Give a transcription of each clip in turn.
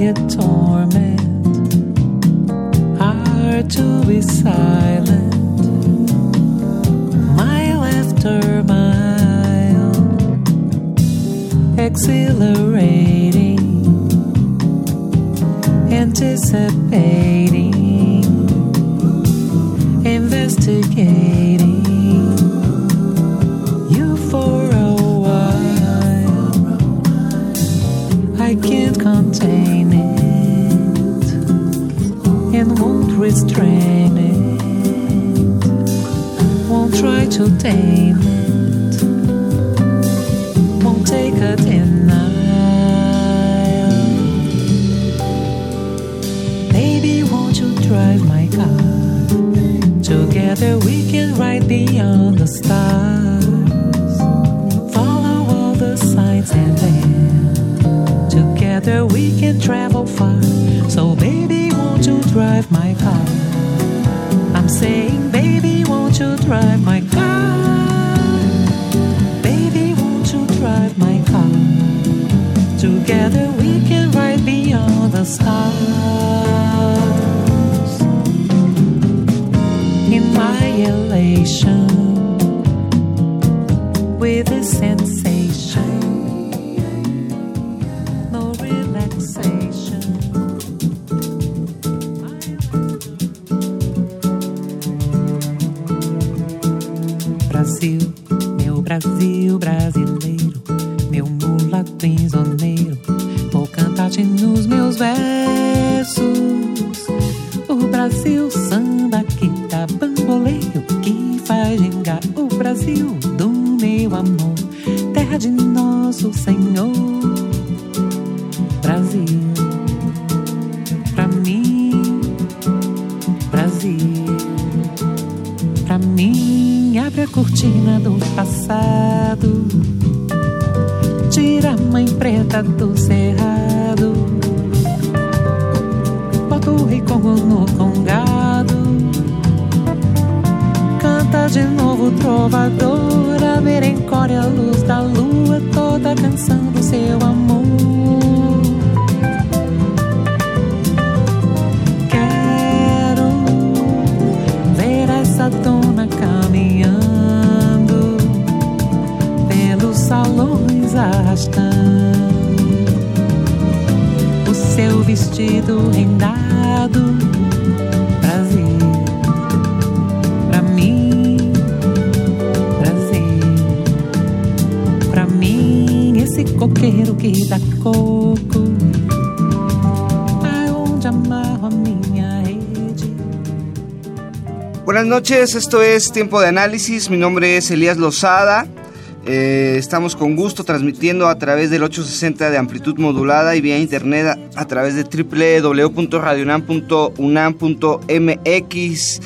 quiet torment, hard to be silent. Mile after mile, exhilarating, anticipating, investigating. You for a while, I can't contain. restrain it. Won't try to tame it. Won't take it in denial. Baby, won't you drive my car? Together we can ride beyond the stars. Follow all the signs and then together we can travel far. So drive my car? I'm saying, baby, won't you drive my car? Baby, won't you drive my car? Together we can ride beyond the stars. In my elation, with a sense Buenas noches, esto es Tiempo de Análisis, mi nombre es Elías Lozada. Eh, estamos con gusto transmitiendo a través del 860 de amplitud modulada y vía internet a, través de www.radionam.unam.mx.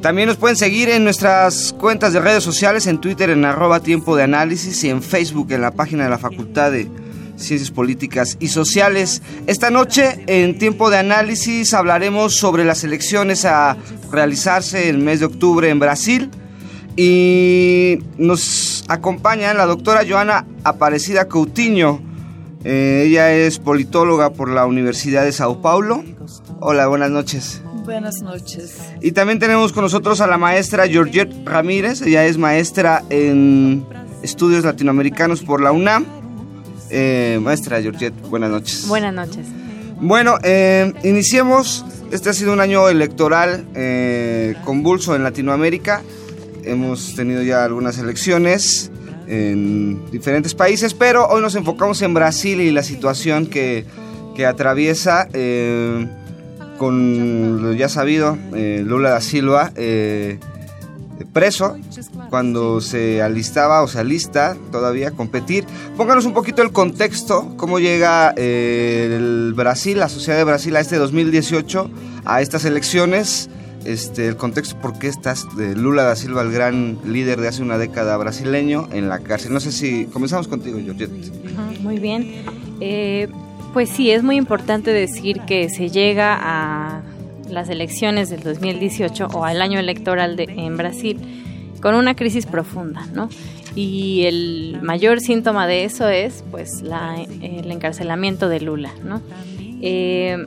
También nos pueden seguir en nuestras cuentas de redes sociales, en Twitter en arroba tiempo de análisis y en Facebook en la página de la Facultad de Ciencias Políticas y Sociales. Esta noche, en tiempo de análisis, hablaremos sobre las elecciones a realizarse el mes de octubre en Brasil. Y nos acompaña la doctora Joana Aparecida Coutinho, Eh, ella es politóloga por la Universidad de Sao Paulo. Hola, buenas noches. Buenas noches. Y también tenemos con nosotros a la maestra Georgette Ramírez. Ella es maestra en estudios latinoamericanos por la UNAM. Eh, maestra Georgette, buenas noches. Buenas noches. Bueno, eh, iniciemos. Este ha sido un año electoral eh, convulso en Latinoamérica. Hemos tenido ya algunas elecciones en diferentes países, pero hoy nos enfocamos en Brasil y la situación que, que atraviesa eh, con lo ya sabido eh, Lula da Silva preso cuando se alistaba o se alista todavía a competir. Pónganos un poquito el contexto, cómo llega eh, el Brasil, la sociedad de Brasil a este 2018, a estas elecciones este, el contexto por qué estás de Lula da Silva, el gran líder de hace una década brasileño, en la cárcel. No sé si comenzamos contigo, Georgette. Muy bien. Eh, pues sí, es muy importante decir que se llega a las elecciones del 2018 o al año electoral de, en Brasil con una crisis profunda, ¿no? Y el mayor síntoma de eso es, pues, la, el encarcelamiento de Lula, ¿no? Eh,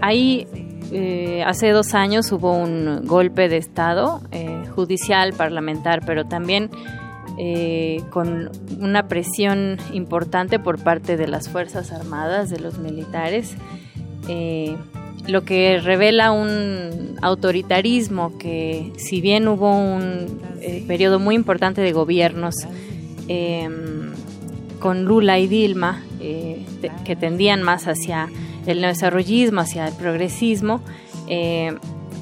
ahí eh, hace dos años hubo un golpe de Estado, eh, judicial, parlamentar, pero también eh, con una presión importante por parte de las Fuerzas Armadas, de los militares, lo que revela un autoritarismo que si bien hubo un periodo muy importante de gobiernos con Lula y Dilma, que tendían más hacia el neodesarrollismo hacia el progresismo, eh,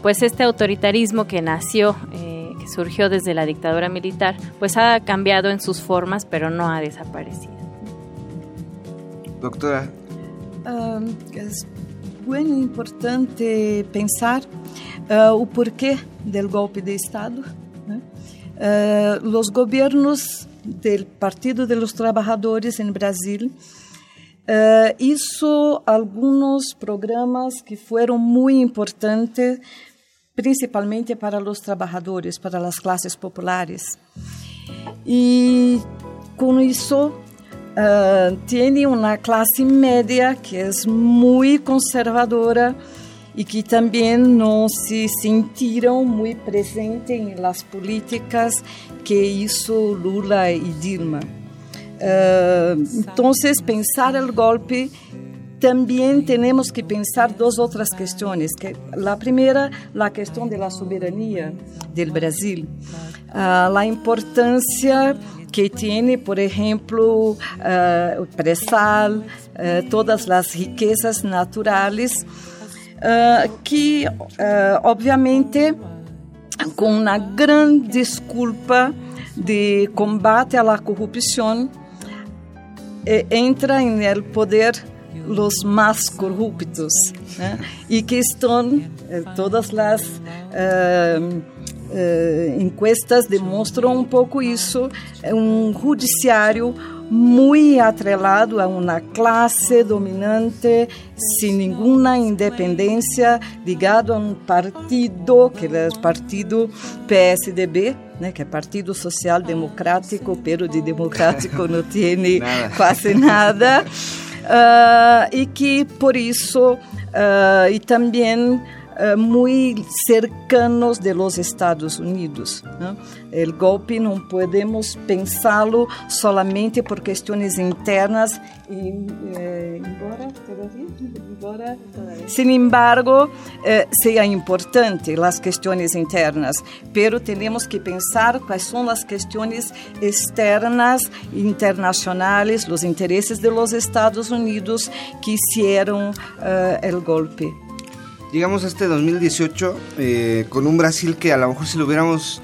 pues este autoritarismo que nació, eh, que surgió desde la dictadura militar, pues ha cambiado en sus formas, pero no ha desaparecido. Doctora. Um, bueno importante pensar uh, o porquê del golpe de Estado. Né? Uh, los gobiernos del Partido de los Trabajadores en Brasil Uh, isso, alguns programas que foram muito importantes, principalmente para os trabalhadores, para as classes populares. E com isso, uh, tem uma classe média que é muito conservadora e que também não se sentiram muito presentes nas políticas que isso Lula e Dilma. Uh, entonces, pensar el golpe también tenemos que pensar dos otras cuestiones. Que la primera, la cuestión de la soberanía del Brasil, uh, la importancia que tiene, por ejemplo, uh, el presal, uh, todas las riquezas naturales, que obviamente con una gran disculpa de combate a la corrupción, eh, entra en el poder los más corruptos ¿eh? y que están eh, todas las encuestas demonstram um pouco isso. Um judiciário muito atrelado a uma classe dominante sem nenhuma independência ligado a um partido que é o partido PSDB né, que é Partido Social Democrático, pero de democrático não tem quase nada, uh, e que por isso, uh, e também uh, muito cercanos de los Estados Unidos. ¿no? El golpe não podemos pensá-lo solamente por questões internas e, eh, embora, embora, sin embargo, eh, sea importante as questões internas, pero temos que pensar quais são as questões externas, internacionais, os interesses de los Estados Unidos que hicieron uh, o golpe. Llegamos a este 2018 eh, con un Brasil que a lo mejor si lo hubiéramos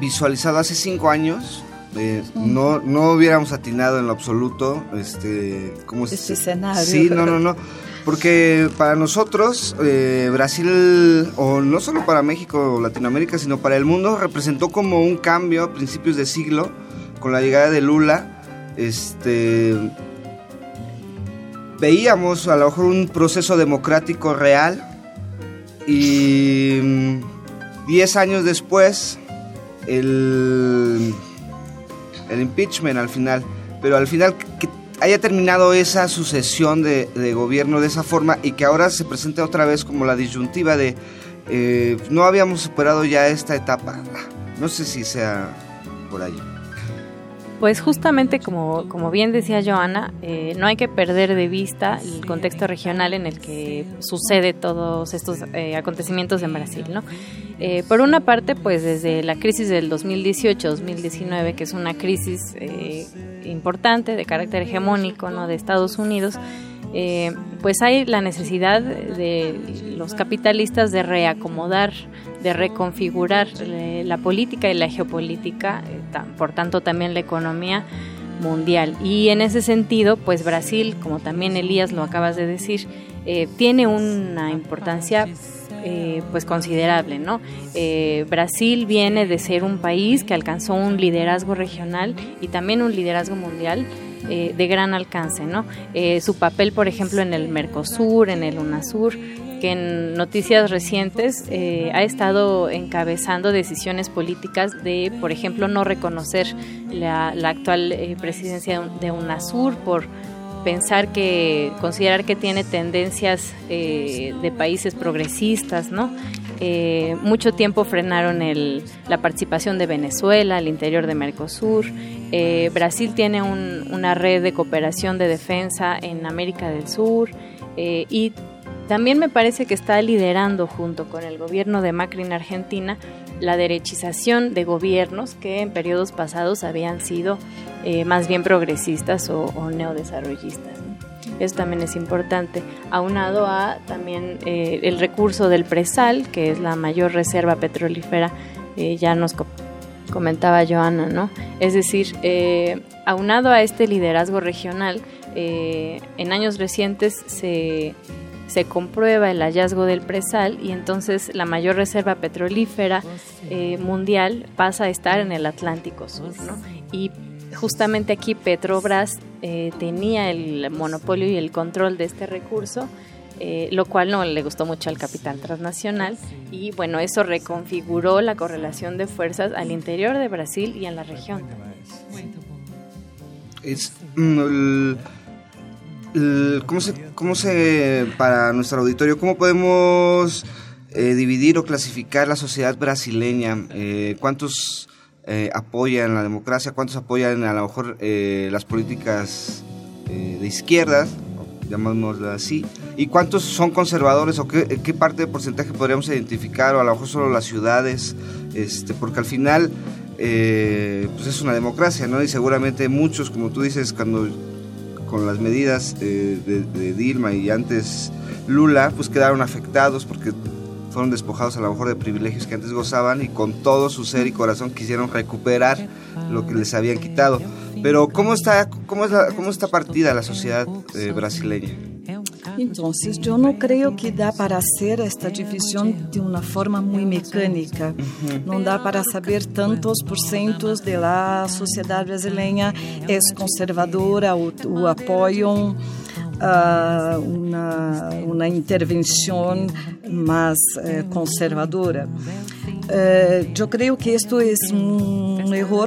visualizado hace cinco años, eh, no, no hubiéramos atinado en lo absoluto este, ¿cómo este escenario. Sí, no, no, no. Porque para nosotros, eh, Brasil, o no solo para México o Latinoamérica, sino para el mundo, representó como un cambio a principios de siglo, con la llegada de Lula. Este, veíamos a lo mejor un proceso democrático real, y 10 años después, el, el impeachment al final. Pero al final, haya terminado esa sucesión de, gobierno de esa forma y que ahora se presente otra vez como la disyuntiva de eh, no habíamos superado ya esta etapa. No sé si sea por ahí. Pues justamente como, como bien decía Joana, eh, no hay que perder de vista el contexto regional en el que sucede todos estos eh, acontecimientos en Brasil, ¿no? Eh, por una parte, pues desde la crisis del 2018-2019, que es una crisis importante de carácter hegemónico, ¿no? De Estados Unidos, eh, pues hay la necesidad de los capitalistas de reacomodar, de reconfigurar eh, la política y la geopolítica, eh, por tanto también la economía mundial. Y en ese sentido, pues Brasil, como también Elías lo acabas de decir, tiene una importancia pues considerable, ¿no? Brasil viene de ser un país que alcanzó un liderazgo regional y también un liderazgo mundial eh, de gran alcance, ¿no? Eh, su papel, por ejemplo, en el Mercosur, en el UNASUR, que en noticias recientes eh, ha estado encabezando decisiones políticas de, por ejemplo, no reconocer la, actual presidencia de UNASUR por pensar que, considerar que tiene tendencias de países progresistas, ¿no? Mucho tiempo frenaron el, la participación de Venezuela al interior de Mercosur. Eh, Brasil tiene una red de cooperación de defensa en América del Sur eh, y también me parece que está liderando junto con el gobierno de Macri en Argentina la derechización de gobiernos que en periodos pasados habían sido eh, más bien progresistas o, neodesarrollistas. Eso también es importante, aunado a también el recurso del presal, que es la mayor reserva petrolífera, ya nos comentaba Joana, ¿no? Es decir, eh, aunado a este liderazgo regional, eh, en años recientes se, comprueba el hallazgo del presal y entonces la mayor reserva petrolífera eh, mundial pasa a estar en el Atlántico Sur, ¿no? Y justamente aquí Petrobras tenía el monopolio y el control de este recurso eh, lo cual no le gustó mucho al capital transnacional y bueno, eso reconfiguró la correlación de fuerzas al interior de Brasil y en la región. Es, mm, ¿cómo, se, ¿Cómo se, para nuestro auditorio, cómo podemos eh, dividir o clasificar la sociedad brasileña? Eh, ¿Cuántos apoyan la democracia? ¿Cuántos apoyan a lo mejor las políticas de izquierda? llamémoslo así. ¿Y cuántos son conservadores o qué, parte de porcentaje podríamos identificar o a lo mejor solo las ciudades? Este, porque al final eh, pues es una democracia, ¿no? Y seguramente muchos, como tú dices, cuando con las medidas de, de, Dilma y antes Lula, pues quedaron afectados porque fueron despojados a lo mejor de privilegios que antes gozaban y con todo su ser y corazón quisieron recuperar lo que les habían quitado. Pero ¿cómo está, cómo es la, cómo está partida la sociedad eh, brasileña? Entonces, yo no creo que da para hacer esta división de una forma muy mecánica. No da para saber tantos porcentos de la sociedad brasileña es conservadora o, o apoiam uh, uma, uma intervenção mais uh, conservadora. Uh, eu creio que isto é um erro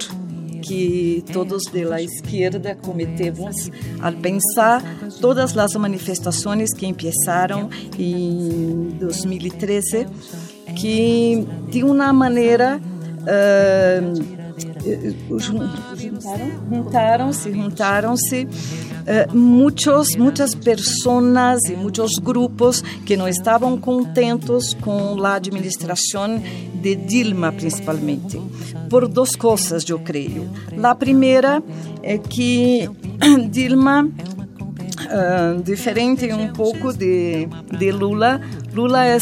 que todos de la izquierda cometemos al pensar todas as manifestações que começaram em 2013 que de uma maneira uh, juntaram, juntaram-se, juntaram-se uh, muitos, muitas pessoas e muitos grupos que não estavam contentos com a administração de Dilma, principalmente, por duas coisas, eu creio. A primeira é que Dilma Uh, diferente um pouco de, de Lula. Lula é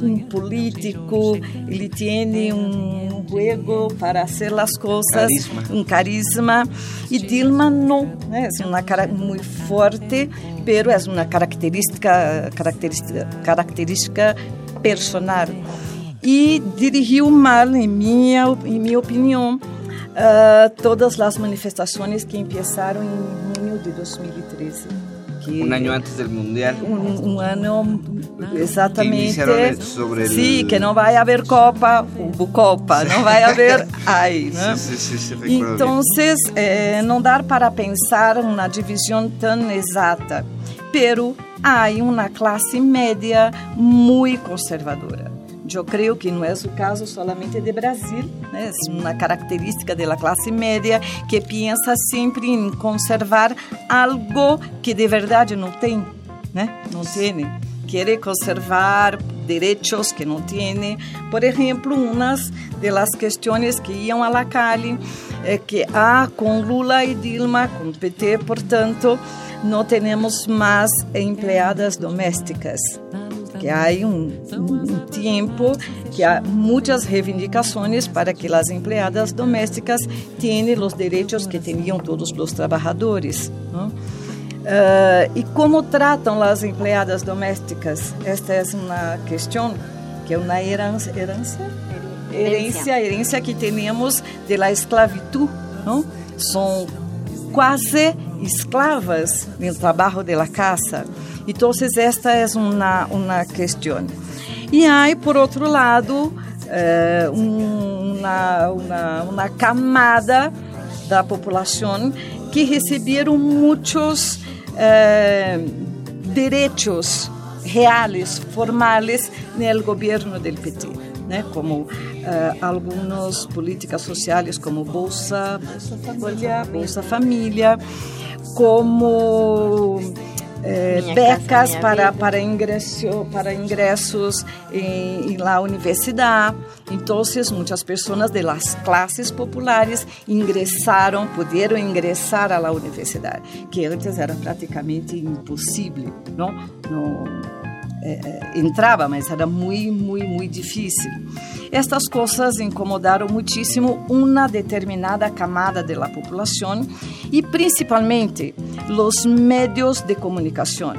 um político, ele tem um juego para fazer as coisas, carisma. um carisma. E Dilma não, né? é uma cara muito forte, pero é uma característica, característica, característica personal. E dirigiu mal, em minha, em minha opinião, uh, todas as manifestações que começaram em junho de 2013. Que un año antes del mundial. Un, un año exactamente. Que sobre el... Sí, que no vaya a haber Copa, Copa, no vaya a haber ahí, ¿no? Sí, sí, sí, Entonces, eh, no dar para pensar una división tan exacta, pero hay una clase media muy conservadora. Eu creio que não é o caso somente de Brasil, né? é uma característica da classe média que pensa sempre em conservar algo que de verdade não tem, né? Não tem. Quer conservar direitos que não tem. Por exemplo, umas das questões que iam la calle é que ah, com Lula e Dilma, com PT, portanto, não temos mais empregadas domésticas que há um, um, tempo que há muitas reivindicações para que as empregadas domésticas tenham os direitos que tinham todos os trabalhadores. Uh, e como tratam as empregadas domésticas? Esta é uma questão que é uma herança, herança, herência, herência que temos da esclavitud. Não? São quase esclavas no trabalho da casa. Então, esta é uma, uma questão. E aí, por outro lado, é, uma, uma, camada da população que receberam muitos é, direitos reais, formais, no governo do PT. Né, como uh, algumas políticas sociais como Bolsa, Bolsa Família, Bolsa Família como é, becas para, para, ingresso, para ingressos em, em la universidade. Então, muitas pessoas de las classes populares ingressaram, puderam ingressar à universidade, que antes era praticamente impossível, não? não é, é, entrava, mas era muito, muito, muito difícil. Estas coisas incomodaram muitíssimo uma determinada camada da população e principalmente os meios de comunicação.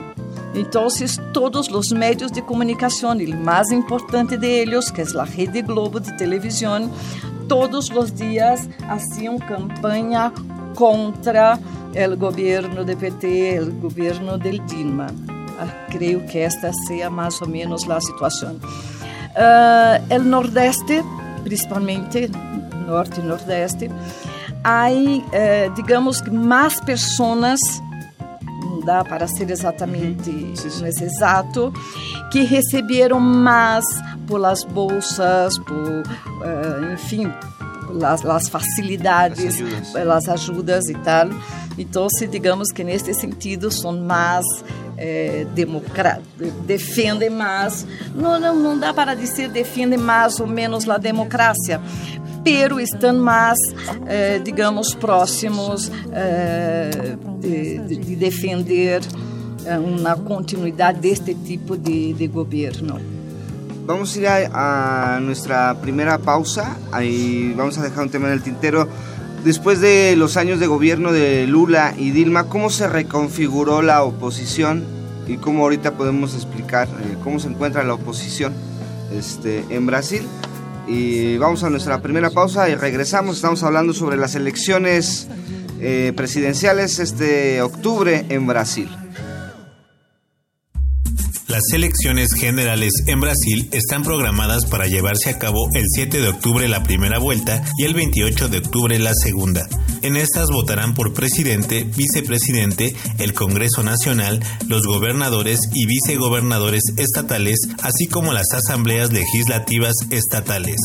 Então, todos os meios de comunicação, o mais importante deles, que é a Rede Globo de televisão, todos os dias faziam campanha contra o governo do PT, o governo del Dilma. Ah, creio que esta seja mais ou menos a situação. Uh, el Nordeste, principalmente Norte e Nordeste, há, uh, digamos, mais pessoas não dá para ser exatamente uhum. exato, que receberam mais pelas bolsas, por, enfim, as, as facilidades, as ajudas e tal. Então, se digamos que neste sentido são mais é, defendem mais, não, não, não dá para dizer defendem mais ou menos a democracia, pero estão mais, eh, digamos, próximos eh, de, de, defender uma continuidade deste tipo de, de governo. Vamos ir a, a, primera pausa y vamos a dejar un tema en el tintero. Después de los años de gobierno de Lula y Dilma, ¿cómo se reconfiguró la oposición y cómo ahorita podemos explicar eh, cómo se encuentra la oposición este, en Brasil? Y vamos a nuestra primera pausa y regresamos. Estamos hablando sobre las elecciones eh, presidenciales este octubre en Brasil. Las elecciones generales en Brasil están programadas para llevarse a cabo el 7 de octubre la primera vuelta y el 28 de octubre la segunda. En estas votarán por presidente, vicepresidente, el Congreso Nacional, los gobernadores y vicegobernadores estatales, así como las asambleas legislativas estatales.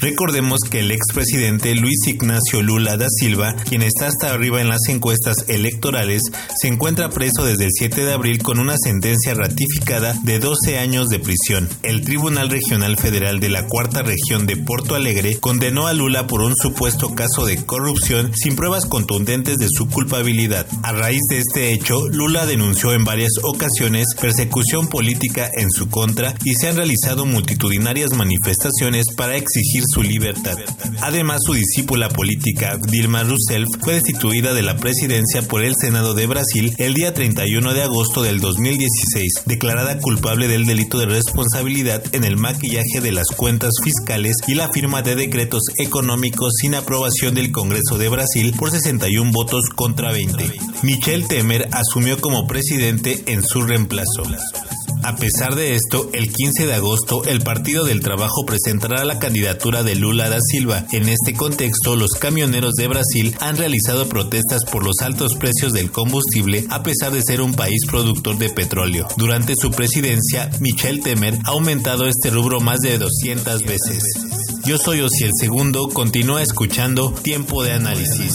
Recordemos que el expresidente Luis Ignacio Lula da Silva, quien está hasta arriba en las encuestas electorales, se encuentra preso desde el 7 de abril con una sentencia ratificada de 12 años de prisión. El Tribunal Regional Federal de la Cuarta Región de Porto Alegre condenó a Lula por un supuesto caso de corrupción sin pruebas contundentes de su culpabilidad. A raíz de este hecho, Lula denunció en varias ocasiones persecución política en su contra y se han realizado multitudinarias manifestaciones para exigir su libertad. Además, su discípula política, Dilma Rousseff, fue destituida de la presidencia por el Senado de Brasil el día 31 de agosto del 2016, declarada culpable del delito de responsabilidad en el maquillaje de las cuentas fiscales y la firma de decretos económicos sin aprobación del Congreso de Brasil por 61 votos contra 20. Michel Temer asumió como presidente en su reemplazo. A pesar de esto, el 15 de agosto el Partido del Trabajo presentará la candidatura de Lula da Silva. En este contexto, los camioneros de Brasil han realizado protestas por los altos precios del combustible a pesar de ser un país productor de petróleo. Durante su presidencia, Michel Temer ha aumentado este rubro más de 200 veces. Yo soy Osiel Segundo, continúa escuchando Tiempo de Análisis.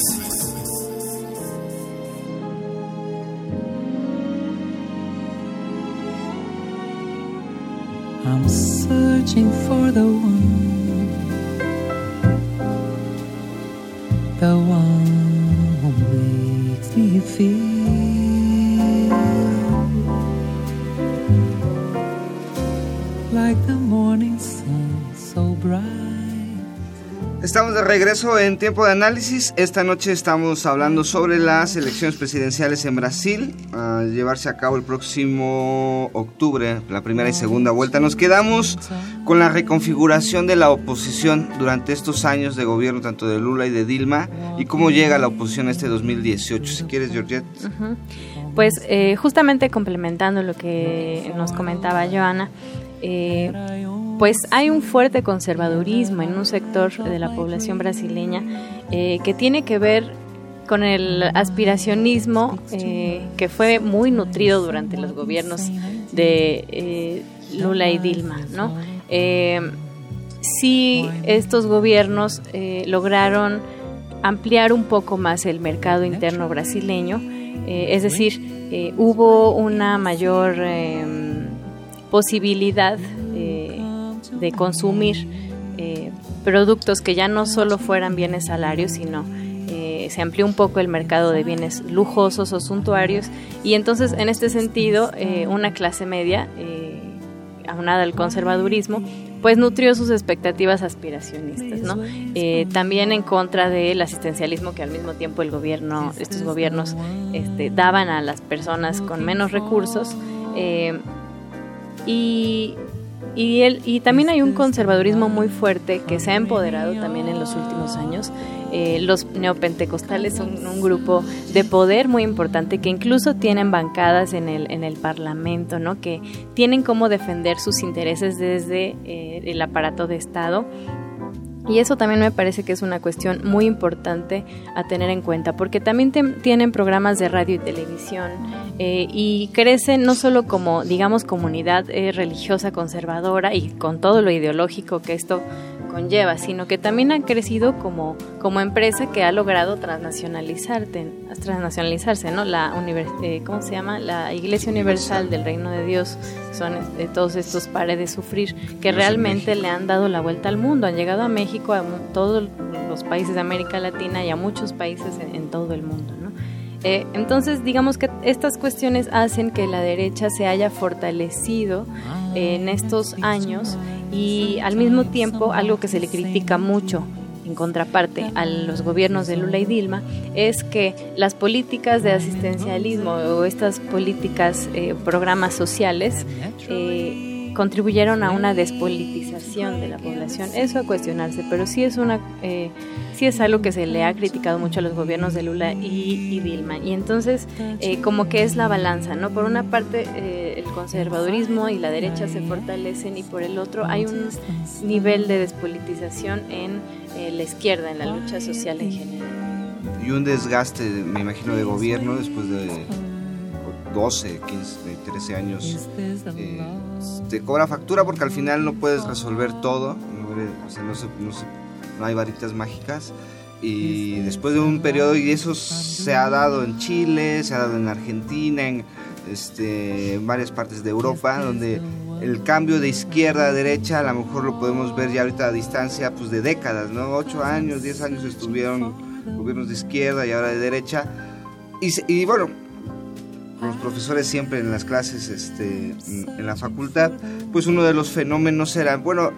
I'm searching for the one, the one who makes me feel like the morning sun so bright. Estamos de regreso en tiempo de análisis. Esta noche estamos hablando sobre las elecciones presidenciales en Brasil, a llevarse a cabo el próximo octubre, la primera y segunda vuelta. Nos quedamos con la reconfiguración de la oposición durante estos años de gobierno, tanto de Lula y de Dilma, y cómo llega la oposición este 2018. Si quieres, Georgette. Pues eh, justamente complementando lo que nos comentaba Joana, eh, pues hay un fuerte conservadurismo en un sector de la población brasileña eh, que tiene que ver con el aspiracionismo eh, que fue muy nutrido durante los gobiernos de Lula y Dilma, ¿no? estos gobiernos lograron ampliar un poco más el mercado interno brasileño, es decir, hubo una mayor posibilidad eh, de consumir eh, productos que ya no solo fueran bienes salarios, sino eh, se amplió un poco el mercado de bienes lujosos o suntuarios y entonces en este sentido una clase media, aunada al conservadurismo, pues nutrió sus expectativas aspiracionistas, ¿no? también en contra del asistencialismo que al mismo tiempo el gobierno, estos gobiernos este, daban a las personas con menos recursos. Y, y, y también hay un conservadurismo muy fuerte que se ha empoderado también en los últimos años. Eh, los neopentecostales son un grupo de poder muy importante que incluso tienen bancadas en el, en el Parlamento, ¿no? que tienen cómo defender sus intereses desde eh, el aparato de Estado y eso también me parece que es una cuestión muy importante a tener en cuenta, porque también tienen programas de radio y televisión eh, y crecen no solo como, digamos, comunidad eh, religiosa conservadora y con todo lo ideológico que esto conlleva, sino que también ha crecido como, como empresa que ha logrado transnacionalizarte, transnacionalizarse, ¿no? La eh, ¿cómo se llama? La Iglesia Universal del Reino de Dios son de todos estos pares de sufrir que realmente le han dado la vuelta al mundo, han llegado a México, a todos los países de América Latina y a muchos países en, todo el mundo, ¿no? Eh, entonces, digamos que estas cuestiones hacen que la derecha se haya fortalecido en estos años y al mismo tiempo algo que se le critica mucho en contraparte a los gobiernos de Lula y Dilma es que las políticas de asistencialismo o estas políticas, eh, programas sociales, eh, contribuyeron a una despolitización de la población. Eso a cuestionarse, pero sí es una eh, sí es algo que se le ha criticado mucho a los gobiernos de Lula y, Dilma. Y entonces eh, como que es la balanza, ¿no? Por una parte eh, el conservadurismo y la derecha se fortalecen y por el otro hay un nivel de despolitización en la izquierda, en la lucha social en general. Y un desgaste, me imagino, de gobierno después de 12, 15, 13 años, eh, te cobra factura porque al final no puedes resolver todo, no, hay varitas mágicas. Y después de un periodo, y eso se ha dado en Chile, se ha dado en Argentina, en, este, en varias partes de Europa, donde el cambio de izquierda a derecha a lo mejor lo podemos ver ya ahorita a distancia pues de décadas, ¿no? 8 años, 10 años estuvieron gobiernos de izquierda y ahora de derecha. Y, y bueno, profesores siempre en las clases este, en la facultad, pues uno de los fenómenos era, bueno,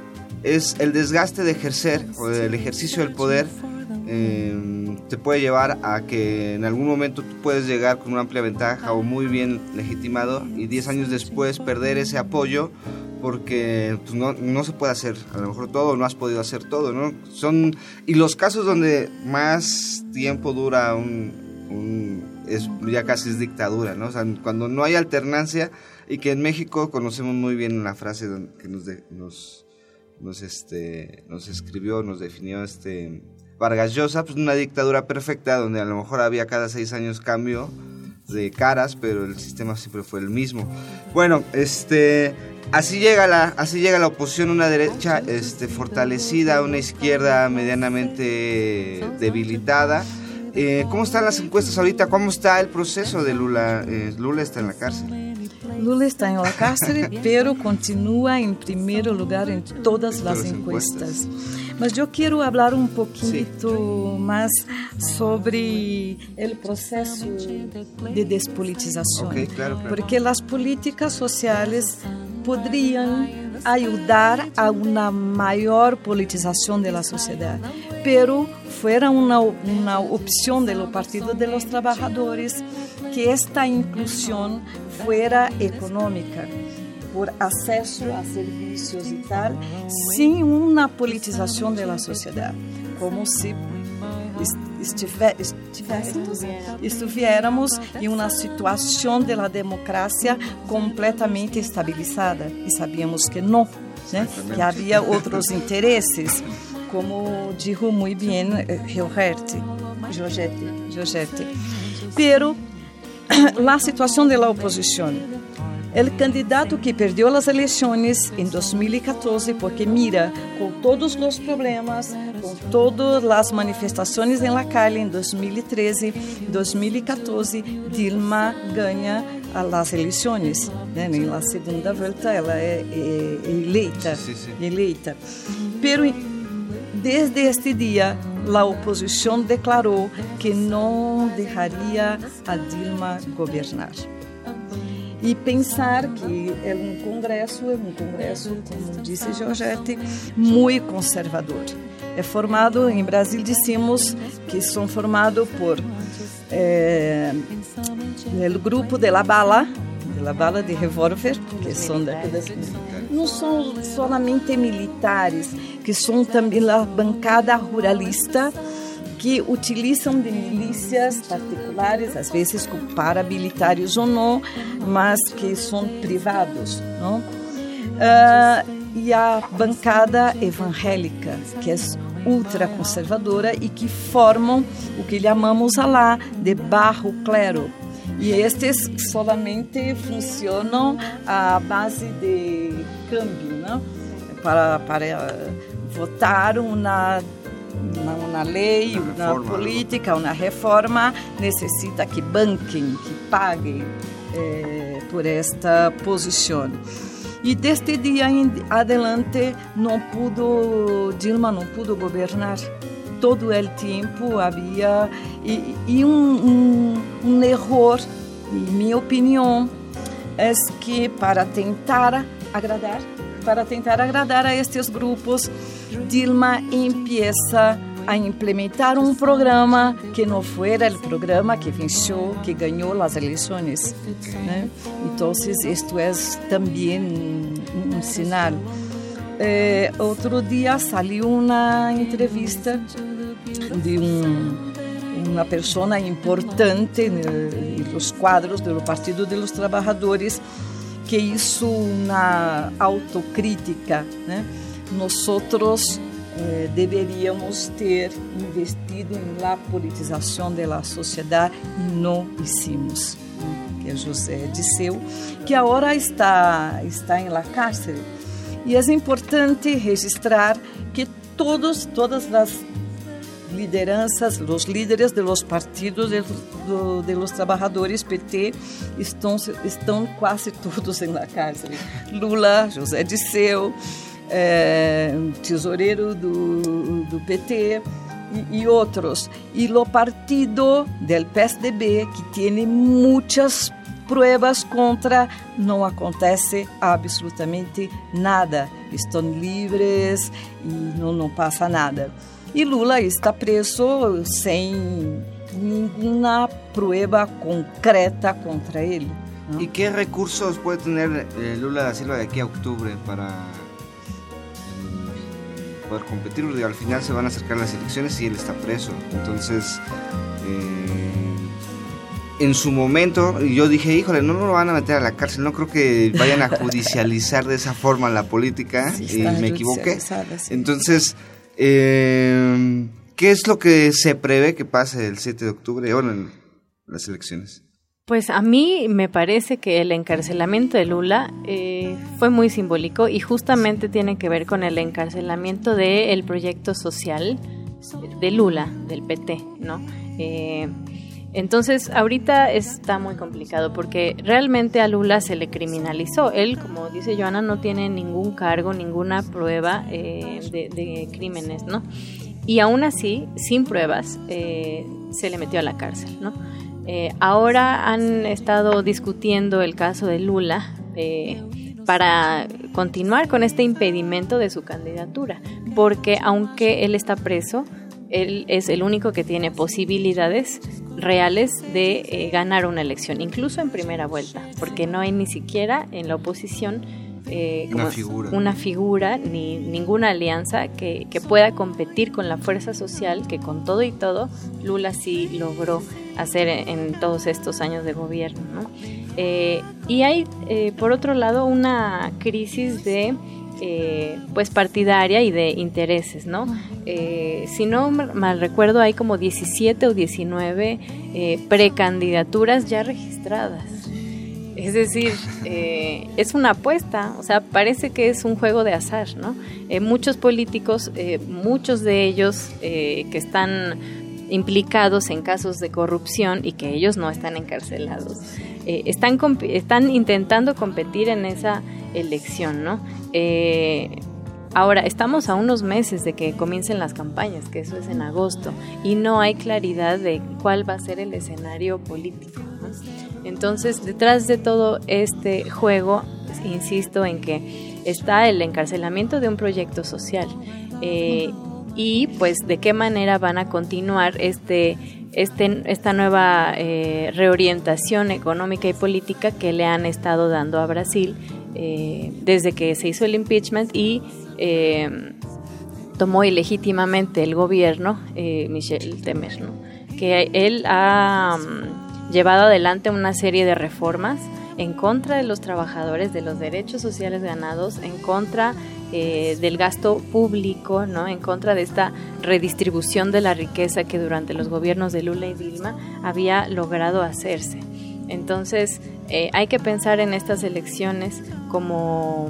es el desgaste de ejercer o el ejercicio del poder eh, te puede llevar a que en algún momento tú puedes llegar con una amplia ventaja o muy bien legitimado y 10 años después perder ese apoyo porque pues, no, no, se puede hacer a lo mejor todo, no has podido hacer todo, ¿no? Son, y los casos donde más tiempo dura un, un es, ya casi es dictadura, ¿no? Cuando no hay alternancia y que en México conocemos muy bien la frase que nos, de, nos, nos, este, nos escribió, nos definió este Vargas Llosa, pues una dictadura perfecta donde a lo mejor había cada seis años cambio de caras, pero el sistema siempre fue el mismo. Bueno, este así llega la así llega la oposición una derecha este fortalecida, una izquierda medianamente debilitada. Eh, ¿Cómo están las encuestas ahorita? ¿Cómo está el proceso de Lula? Eh, Lula está en la cárcel. Lula está en la cárcel, pero continúa en primer lugar en todas las encuestas. Mas yo quiero hablar un poquito sí. más sobre el proceso de despolitización, okay, claro, claro. porque las políticas sociales podrían ayudar a una mayor politización de la pero fuera una, una opción de los partidos de los trabajadores que esta inclusión fuera económica por acceso a servicios y tal, sin una politización de la sociedad, como si estuviéramos en una situación de la democracia completamente estabilizada y sabíamos que no, ¿eh? que había otros intereses, como dijo muy bien Giorgetti, Giorgetti, Giorgetti. Pero la situación de la el candidato que perdió las elecciones en 2014, porque mira, con todos los problemas, con todas las manifestaciones en la calle en 2013, 2014, Dilma gana a las elecciones. Né? La segunda vuelta ela é, é eleita, Sí, sí, sí. eleita. Pero desde este dia, a oposição declarou que não deixaria a Dilma governar e pensar que é um congresso, é um congresso, como disse Giorgetti, muito conservador. É formado, em Brasil dissemos que são formados por é, o grupo de la bala, de la bala de revólver, que são da, não são somente militares, que são também a bancada ruralista, que utilizam de milícias particulares, às vezes com paramilitares ou não, mas que são privados. Não? Uh, e a bancada evangélica, que é ultraconservadora e que formam o que chamamos lá de barro clero. E estes solamente funcionam à base de câmbio? Para, para votar uma uma lei, uma, uma política, uma reforma, necessita que banquem, que paguem eh, por esta posição. E deste dia em adelante não pudo, Dilma não pudo governar. Todo o tempo havia e, e um, um, um erro, em minha opinião, é que para tentar agradar para tentar agradar a estes grupos, Dilma empieza a implementar um programa que não fuera o programa que venceu, que ganhou as eleições. Né? Então, isto é também um, sinal. Eh, outro dia saiu uma entrevista de um, uma pessoa importante nos quadros do Partido dos Trabalhadores que hizo una autocrítica. ¿eh? Nosotros eh, deberíamos ter investido em la politização da sociedade e não hicimos. Que José Disseu, que agora está, está em la cárcel. E é importante registrar que todos, todas as lideranças, os líderes de los partidos de, los trabalhadores PT estão, estão quase todos na cárcel. Lula, José Disseu, é, tesoureiro do, do PT e, outros. E o partido del PSDB, que tem muitas pruebas contra, não acontece absolutamente nada. estão livres e não passa nada. E Lula está preso sem nenhuma prova concreta contra ele. ¿Y qué recursos puede tener eh, Lula da Silva de aquí a octubre para eh, poder competir? Porque al final se van a acercar las elecciones y él está preso. Entonces, eh, en su momento, yo dije, híjole, no lo van a meter a la cárcel, no creo que vayan a judicializar de esa forma la política, y me equivoqué. Entonces, ¿qué es lo que se prevé que pase el 7 de octubre, en las elecciones? Pues a mí me parece que el encarcelamiento de Lula eh, fue muy simbólico y justamente tiene que ver con el encarcelamiento del proyecto social de Lula, del PT, ¿no? Eh, entonces, ahorita está muy complicado porque realmente a Lula se le criminalizó. Él, como dice Joana, no tiene ningún cargo, ninguna prueba eh, de, crímenes, ¿no? Y aún así, sin pruebas, se le metió a la cárcel, ¿no? Eh, ahora han estado discutiendo el caso de Lula eh, para continuar con este impedimento de su candidatura, porque aunque él está preso, él es el único que tiene posibilidades reales de eh, ganar una elección, incluso en primera vuelta, porque no hay ni siquiera en la oposición una, figura. ni ninguna alianza que, que, pueda competir con la fuerza social que con todo y todo Lula sí logró hacer en, todos estos años de gobierno. ¿no? Eh, y hay, eh, por otro lado, una crisis de eh, pues partidaria y de intereses, ¿no? si no mal recuerdo, hay como 17 o 19 precandidaturas ya registradas. Es decir, es una apuesta, o sea, parece que es un juego de azar, ¿no? muchos políticos, muchos de ellos que están implicados en casos de corrupción y que ellos no están encarcelados, eh, están, están intentando competir en esa elección, ¿no? Eh, ahora, estamos a unos meses de que comiencen las campañas, que eso es en agosto, y no hay claridad de cuál va a ser el escenario político. Entonces, detrás de todo este juego, insisto en que está el encarcelamiento de un proyecto social. Eh, y pues de qué manera van a continuar este, este, esta nueva eh, reorientación económica y política que le han estado dando a Brasil eh, desde que se hizo el impeachment y eh, tomó ilegítimamente el gobierno Michel Temer, que él ha mm, llevado adelante una serie de reformas en contra de los trabajadores, de los derechos sociales ganados, en contra eh, del gasto público, ¿no? En contra de esta redistribución de la riqueza que durante los gobiernos de Lula y Dilma había logrado hacerse. Entonces, eh, hay que pensar en estas elecciones como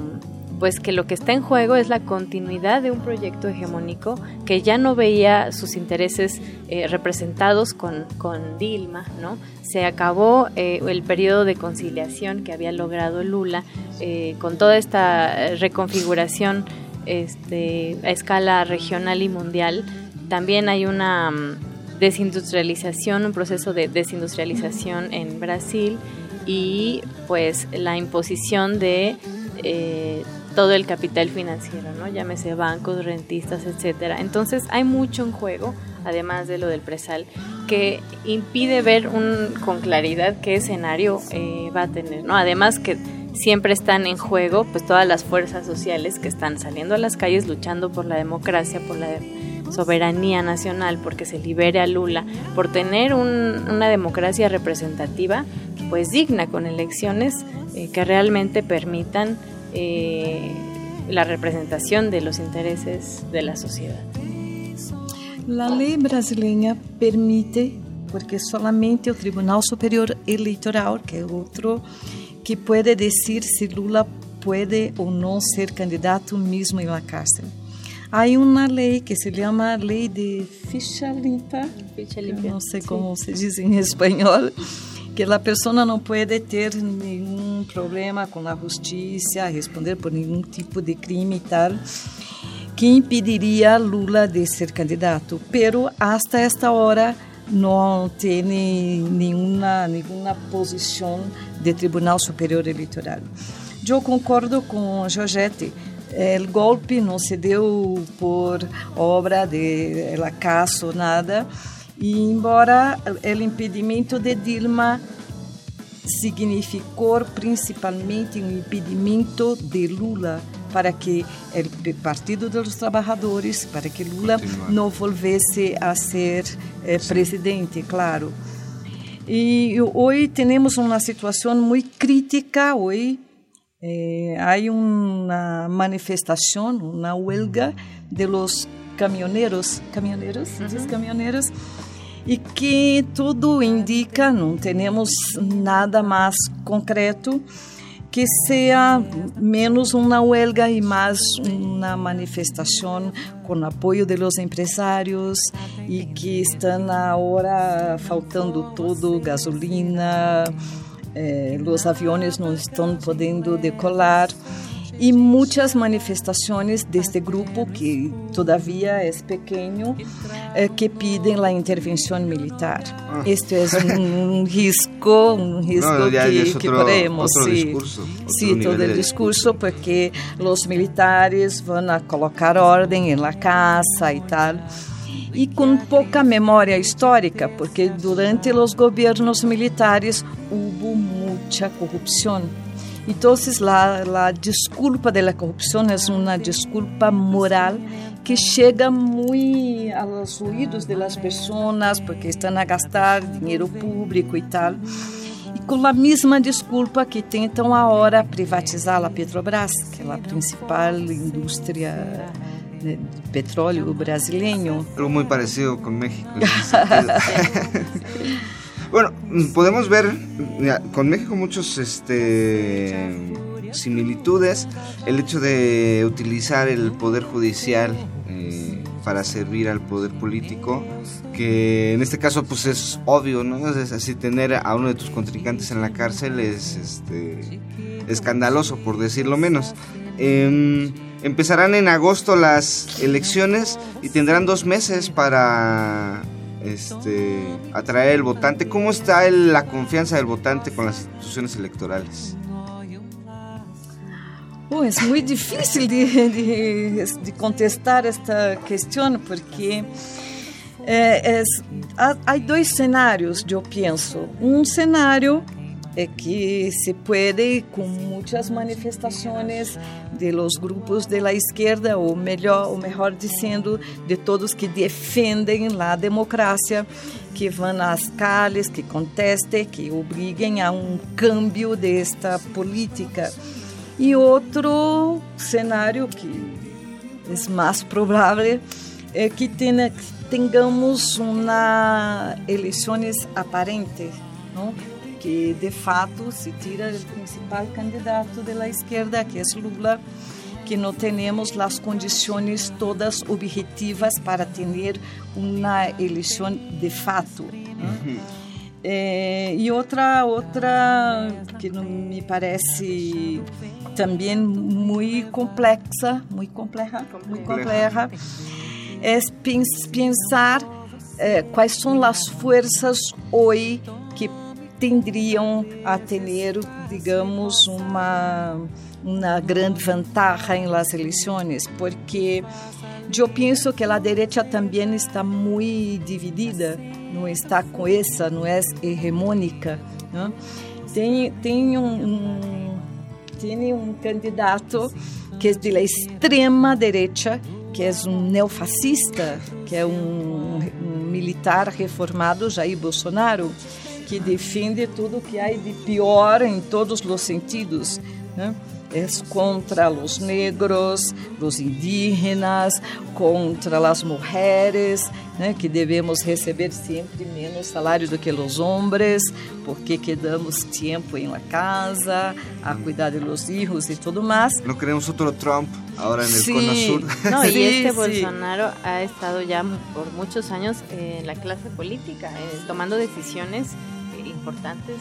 pues que lo que está en juego es la continuidad de un proyecto hegemónico que ya no veía sus intereses eh, representados con, con, Dilma, ¿no? Se acabó eh, el periodo de conciliación que había logrado Lula eh, con toda esta reconfiguración este, a escala regional y mundial. También hay una mm, desindustrialización, un proceso de desindustrialización en Brasil y pues la imposición de todo el capital financiero, ¿no? Llámese bancos, rentistas, etcétera. Entonces hay mucho en juego, además de lo del presal, que impide ver un, con claridad qué escenario eh, va a tener, ¿no? Además que siempre están en juego pues todas las fuerzas sociales que están saliendo a las calles luchando por la democracia, por la soberanía nacional, porque se libere a Lula, por tener una democracia representativa pues digna con elecciones eh, que realmente permitan eh, la representación de los intereses de la sociedad. La lei brasileña permite, porque solamente o Tribunal Superior Eleitoral, que é outro, que pode dizer se Lula pode ou não ser candidato mesmo em la cárcel. Há uma lei que se chama Lei de Ficha Limpa, Ficha limpa. não sei como se diz em espanhol, que a pessoa não pode ter nenhum problema com a justiça, responder por nenhum tipo de crime e tal, que impediria Lula de ser candidato. Pero hasta esta hora não tem nenhuma nenhuma posição de Tribunal Superior Eleitoral. Eu concordo com Georgette. o golpe não se deu por obra de acaso, nada. E embora o impedimento de Dilma significou principalmente um impedimento de Lula para que o Partido dos Trabalhadores, para que Lula não volvesse a ser eh, presidente, claro. E hoje temos uma situação muito crítica hoje. Eh, há uma manifestação, uma huelga de los caminhoneiros, caminhoneiros, uhum. caminhoneiros, e que tudo indica, não temos nada mais concreto, que seja menos uma huelga e mais uma manifestação com apoio de los empresários e que estão agora faltando todo gasolina, eh, os aviões não estão podendo decolar e muitas manifestações deste grupo que todavia é pequeno eh, que pedem a intervenção militar. Ah. Este é um, risco, um risco no, que, otro, que podemos, sim, sí, todo o discurso, porque os militares vão a colocar ordem na casa e tal e com pouca memória histórica, porque durante os governos militares houve muita corrupção Entonces la, la disculpa de la corrupción es una disculpa moral que chega muito aos ouvidos das pessoas porque estão a gastar dinheiro público e tal. E com a mesma desculpa que tentam agora privatizar a Petrobras, que é a principal indústria de petróleo brasileiro. Algo muito parecido com México. Bueno, podemos ver con México muchos este, similitudes. El hecho de utilizar el poder judicial eh, para servir al poder político, que en este caso pues es obvio, ¿no? Es así tener a uno de tus contrincantes en la cárcel es este, escandaloso, por decirlo menos. Em, empezarán en agosto las elecciones y tendrán dos meses para este, atraer el votante. ¿Cómo está la confianza del votante con las instituciones electorales? Oh, es muy difícil de, de, contestar esta cuestión porque eh, hay dos escenarios, yo pienso. Un escenario é que se pode com muitas manifestações de los grupos de la izquierda ou melhor, ou melhor dizendo, de todos que defendem a democracia, que vão às calles, que contestem, que obriguem a um cambio desta política. E outro cenário que é mais provável é que tenhamos uma eleições aparentes, não? Que de fato se tira o principal candidato da esquerda, que é Lula, que não temos as condições todas objetivas para ter uma eleição de fato. Uhum. É, e outra, outra que me parece também muito complexa, muito complexa, muito complexa, é pensar é, quais são as forças hoje que tenderiam a ter, digamos, uma, uma grande vantagem nas eleições, porque eu penso que a direita também está muito dividida, não está coesa, não é hegemônica. Não? Tem, tem, um, tem um candidato que é da extrema direita, que é um neofascista, que é um, um militar reformado, Jair Bolsonaro, que defende tudo que há de pior em todos os sentidos. Né? É contra os negros, os indígenas, contra as mulheres, né, que devemos receber sempre menos salário do que os homens, porque quedamos tempo em la casa, a cuidar de los hijos e tudo mais. Não queremos outro Trump agora no sí. Cono Sur. No, y este sí. Bolsonaro ha estado ya por muchos años en la clase política, eh, tomando decisiones importantes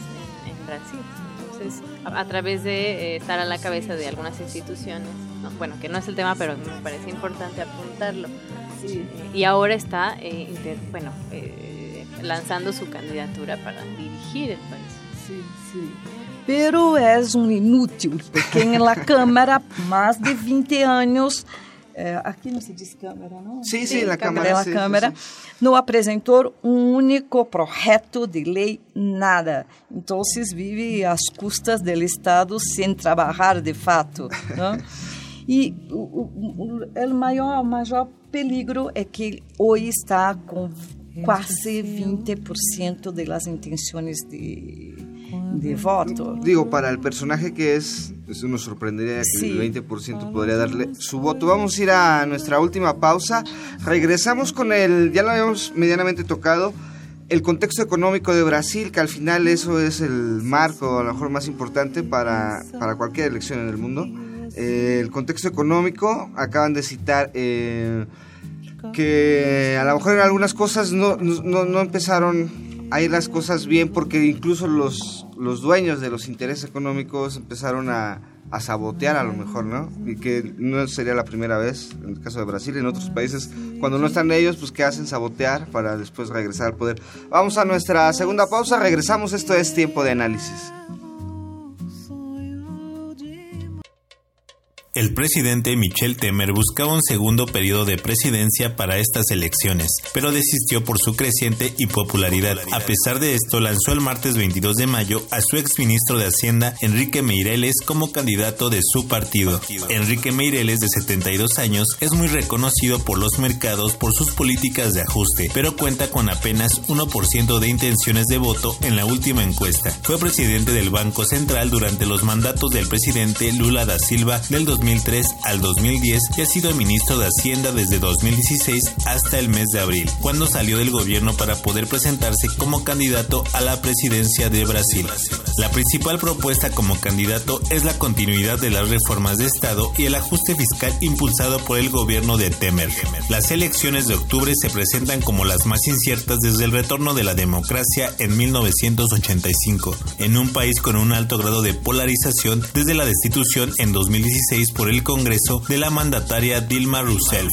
en, en Brasil. Entonces, a, a, través de eh, estar a la cabeza de algunas instituciones, ¿no? bueno, que no es el tema, pero me parece importante apuntarlo. Sí. Y ahora está, eh, inter, bueno, eh, lanzando su candidatura para dirigir el país. Sí, sí. pero é um inútil, porque em la Câmara, mais de 20 anos, é, aqui não se diz Câmara, não? Sim, sim, na Câmara. Câmara. Na sim, Câmara, sim, não apresentou um único projeto de lei, nada. Então, vive às custas do Estado sem trabalhar de fato. Não? E o, o, o, o maior, maior peligro é que hoje está com quase 20% das intenções de, de voto. Digo, para el personaje que es, eso nos sorprendería que Sí. el 20% podría darle su voto. Vamos a ir a nuestra última pausa. Regresamos con el, ya lo habíamos medianamente tocado, el contexto económico de Brasil, que al final eso es el marco a lo mejor más importante para, para cualquier elección en el mundo. Eh, el contexto económico, acaban de citar eh, que a lo mejor en algunas cosas no, no, no empezaron a ir las cosas bien porque incluso los, los dueños de los intereses económicos empezaron a, a sabotear a lo mejor, ¿no? Y que no sería la primera vez, en el caso de Brasil, en otros países, cuando no están ellos, pues que hacen sabotear para después regresar al poder. Vamos a nuestra segunda pausa, regresamos, esto es tiempo de análisis. El presidente Michel Temer buscaba un segundo periodo de presidencia para estas elecciones, pero desistió por su creciente impopularidad. A pesar de esto, lanzó el martes 22 de mayo a su exministro de Hacienda, Enrique Meireles, como candidato de su partido. Enrique Meireles, de 72 años, es muy reconocido por los mercados por sus políticas de ajuste, pero cuenta con apenas 1% de intenciones de voto en la última encuesta. Fue presidente del Banco Central durante los mandatos del presidente Lula da Silva del 2003 al 2010 y ha sido ministro de Hacienda desde 2016 hasta el mes de abril, cuando salió del gobierno para poder presentarse como candidato a la presidencia de Brasil. La principal propuesta como candidato es la continuidad de las reformas de Estado y el ajuste fiscal impulsado por el gobierno de Temer. Las elecciones de octubre se presentan como las más inciertas desde el retorno de la democracia en 1985, en un país con un alto grado de polarización desde la destitución en 2016 por el Congreso de la mandataria Dilma Rousseff.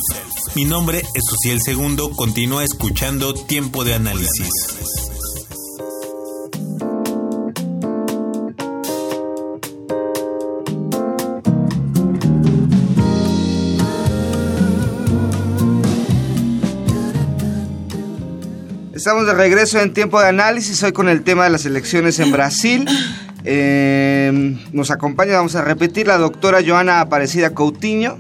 Mi nombre es Ociel Segundo, continúa escuchando Tiempo de Análisis. Estamos de regreso en tiempo de análisis, hoy con el tema de las elecciones en Brasil. Eh, nos acompaña, vamos a repetir, la doctora Joana Aparecida Coutinho.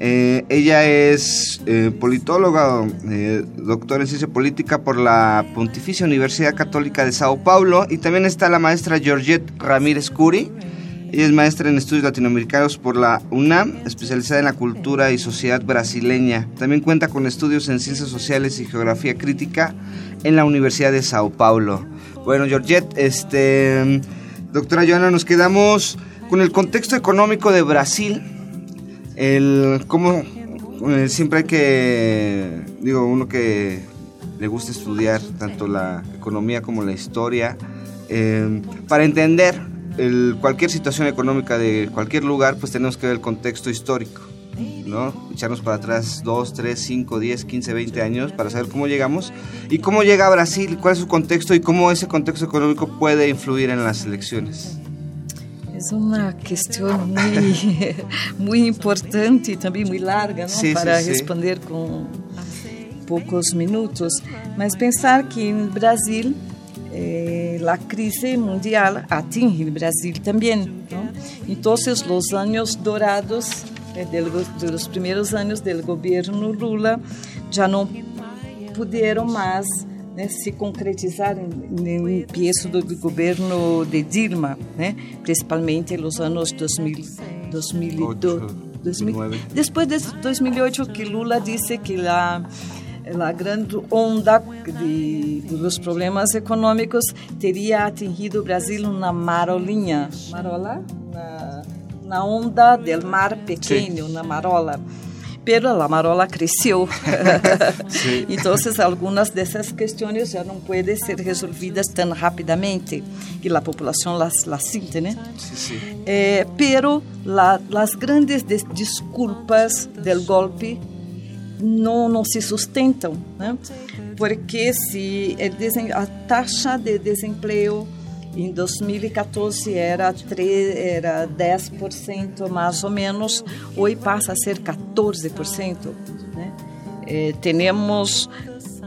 Eh, ella es eh, politóloga, eh, doctora en ciencia política por la Pontificia Universidad Católica de Sao Paulo. Y también está la maestra Georgette Ramírez Curi. Ella es maestra en estudios latinoamericanos por la UNAM, especializada en la cultura y sociedad brasileña. También cuenta con estudios en ciencias sociales y geografía crítica en la Universidad de Sao Paulo. Bueno, Georgette, este, doctora Joana, nos quedamos con el contexto económico de Brasil. El eh, siempre hay que, digo, uno que le gusta estudiar tanto la economía como la historia, eh, para entender el, cualquier situación económica de cualquier lugar, pues tenemos que ver el contexto histórico, ¿no? Echarnos para atrás 2, 3, 5, 10, 15, 20 años para saber cómo llegamos y cómo llega a Brasil, cuál es su contexto y cómo ese contexto económico puede influir en las elecciones. Es una cuestión muy, muy importante y también muy larga ¿no? Sí, sí, para sí. responder con pocos minutos. Mas pensar que en Brasil eh, la crisis mundial atinge el Brasil también. ¿no? Entonces los años dorados eh, del go- de los primeros años del gobierno Lula ya no pudieron más né, se concretizar no empiezo do governo de Dilma, né, principalmente nos anos 2000, 2002. 2009. Después de 2008 que Lula disse que la la grande onda de, los problemas econômicos teria atingido o Brasil na marolinha, marola, na, na onda del mar pequeno, na marola. Pero a marola cresceu. Sí. Entonces, algunas de esas cuestiones ya no pueden ser resolvidas tan rápidamente y la población las, las siente, ¿no? Sí, sí. Eh, pero la- las grandes des- disculpas del golpe no, no se sustentan, né? porque el desen- a taxa de desempleo Em 2014 era, 3, era 10% mais ou menos, hoje passa a ser 14%. Né? Eh, temos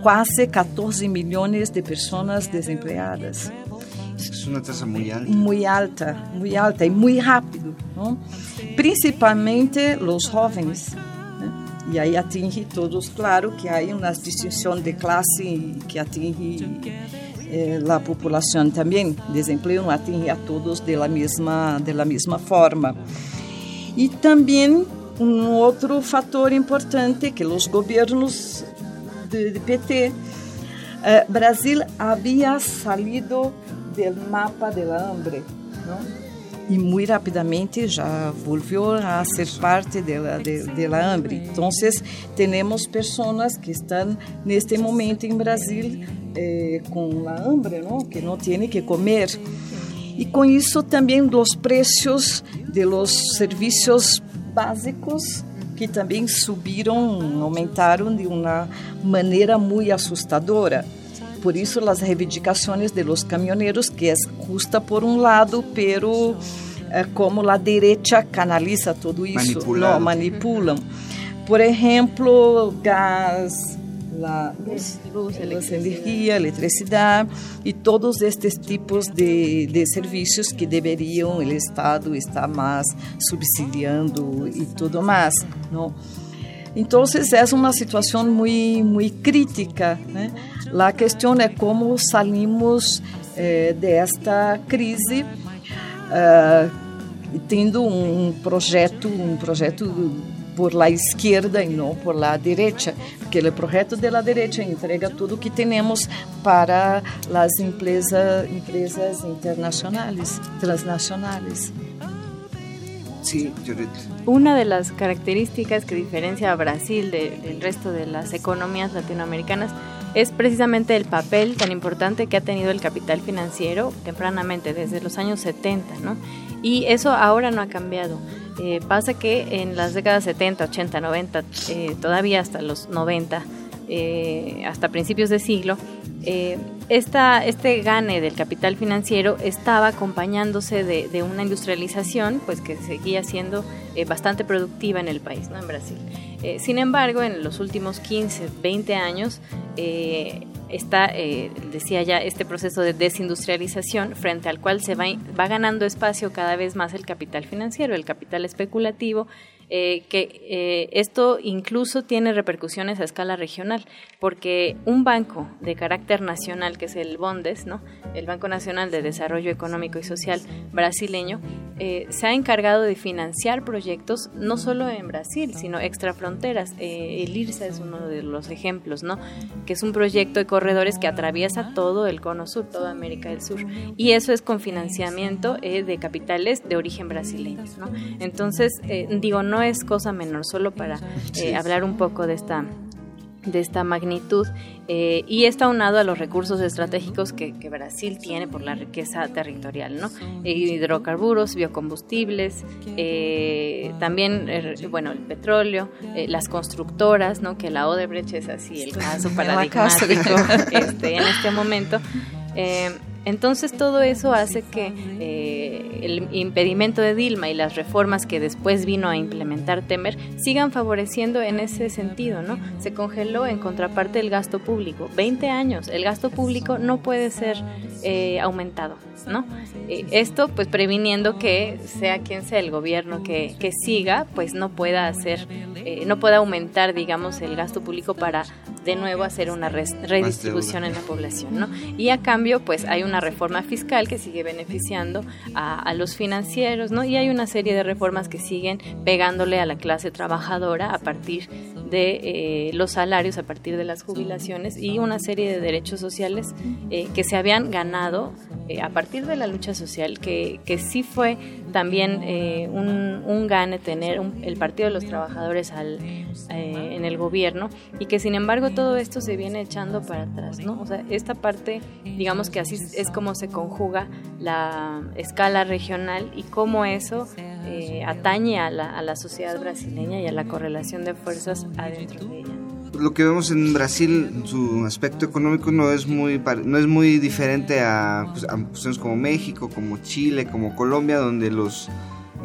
quase 14 milhões de pessoas desempregadas. É uma taxa muito alta. Muito alta, muito alta e muito rápido. Não? Principalmente os jovens. Né? E aí atinge todos, claro que há uma distinção de classe que atinge eh, a população também. Desemprego não atinge a todos da mesma, de la mesma forma. E também um outro fator importante que os governos de, de PT, eh, Brasil havia salido do mapa da hambre, não? E muito rapidamente já volviu a ser parte da de, de. Então, temos pessoas que estão neste momento em Brasil eh, com a hambre, não? que não têm que comer. E com isso também os preços de los serviços básicos que também subiram, aumentaram de uma maneira muito assustadora. Por isso, as reivindicações de los caminhoneiros, que é justa por um lado, pero eh, como a direita canaliza tudo isso, não manipulam. Por exemplo, gás, la luz, luz, luz energia, eletricidade e todos estes tipos de, de serviços que deveriam o Estado estar mais subsidiando e tudo mais, não? Então, é uma situação muito, muito crítica. Né? A questão é como saímos eh, desta crise uh, tendo um projeto, um projeto por la izquierda e não por la derecha, porque o projeto de la derecha entrega tudo que temos para as empresas, empresas internacionais, transnacionais. Sí, Una de las características que diferencia a Brasil de, del resto de las economías latinoamericanas es precisamente el papel tan importante que ha tenido el capital financiero tempranamente, desde los años 70, ¿no? Y eso ahora no ha cambiado. Eh, pasa que en las décadas 70, 80, 90, todavía hasta los 90, eh, hasta principios de siglo, eh, esta, este gane del capital financiero estaba acompañándose de, una industrialización pues que seguía siendo bastante productiva en el país, ¿no? en Brasil. sin embargo, en los últimos 15, 20 años, está, eh, decía ya, este proceso de desindustrialización frente al cual se va ganando espacio cada vez más el capital financiero, el capital especulativo eh, que eh, esto incluso tiene repercusiones a escala regional, porque un banco de carácter nacional, que es el BONDES, ¿no? el Banco Nacional de Desarrollo Económico y Social brasileño, eh, se ha encargado de financiar proyectos no solo en Brasil, sino extrafronteras. el IRSA es uno de los ejemplos, ¿no? que es un proyecto de corredores que atraviesa todo el cono sur, toda América del Sur, y eso es con financiamiento de capitales de origen brasileño. ¿no? Entonces, digo, no no es cosa menor, solo para eh, hablar un poco de esta de esta magnitud eh, y está aunado a los recursos estratégicos que, Brasil tiene por la riqueza territorial, ¿no? hidrocarburos, biocombustibles, eh, también, bueno, el petróleo, las constructoras, ¿no? Que la Odebrecht es así el caso paradigmático este, en este momento. Entonces todo eso hace que eh, el impedimento de Dilma y las reformas que después vino a implementar Temer sigan favoreciendo en ese sentido, ¿no? Se congeló en contraparte el gasto público. 20 años, el gasto público no puede ser eh, aumentado, ¿no? Eh, esto pues previniendo que sea quien sea el gobierno que, que siga, pues no pueda hacer, no pueda aumentar, digamos, el gasto público para de nuevo hacer una redistribución en la población, ¿no? Y a cambio, pues hay una reforma fiscal que sigue beneficiando a, los financieros, ¿no? Y hay una serie de reformas que siguen pegándole a la clase trabajadora a partir de eh, los salarios, a partir de las jubilaciones y una serie de derechos sociales eh, que se habían ganado eh, a partir de la lucha social, que, que sí fue también un, un, gane tener el Partido de los Trabajadores al, en el gobierno y que sin embargo todo esto se viene echando para atrás, ¿no? O sea, esta parte, digamos que así es como se conjuga la escala regional y cómo eso eh, atañe a la, a la sociedad brasileña y a la correlación de fuerzas adentro de ella. Lo que vemos en Brasil, su aspecto económico no es muy, no es muy diferente a, pues, como México, como Chile, como Colombia, donde los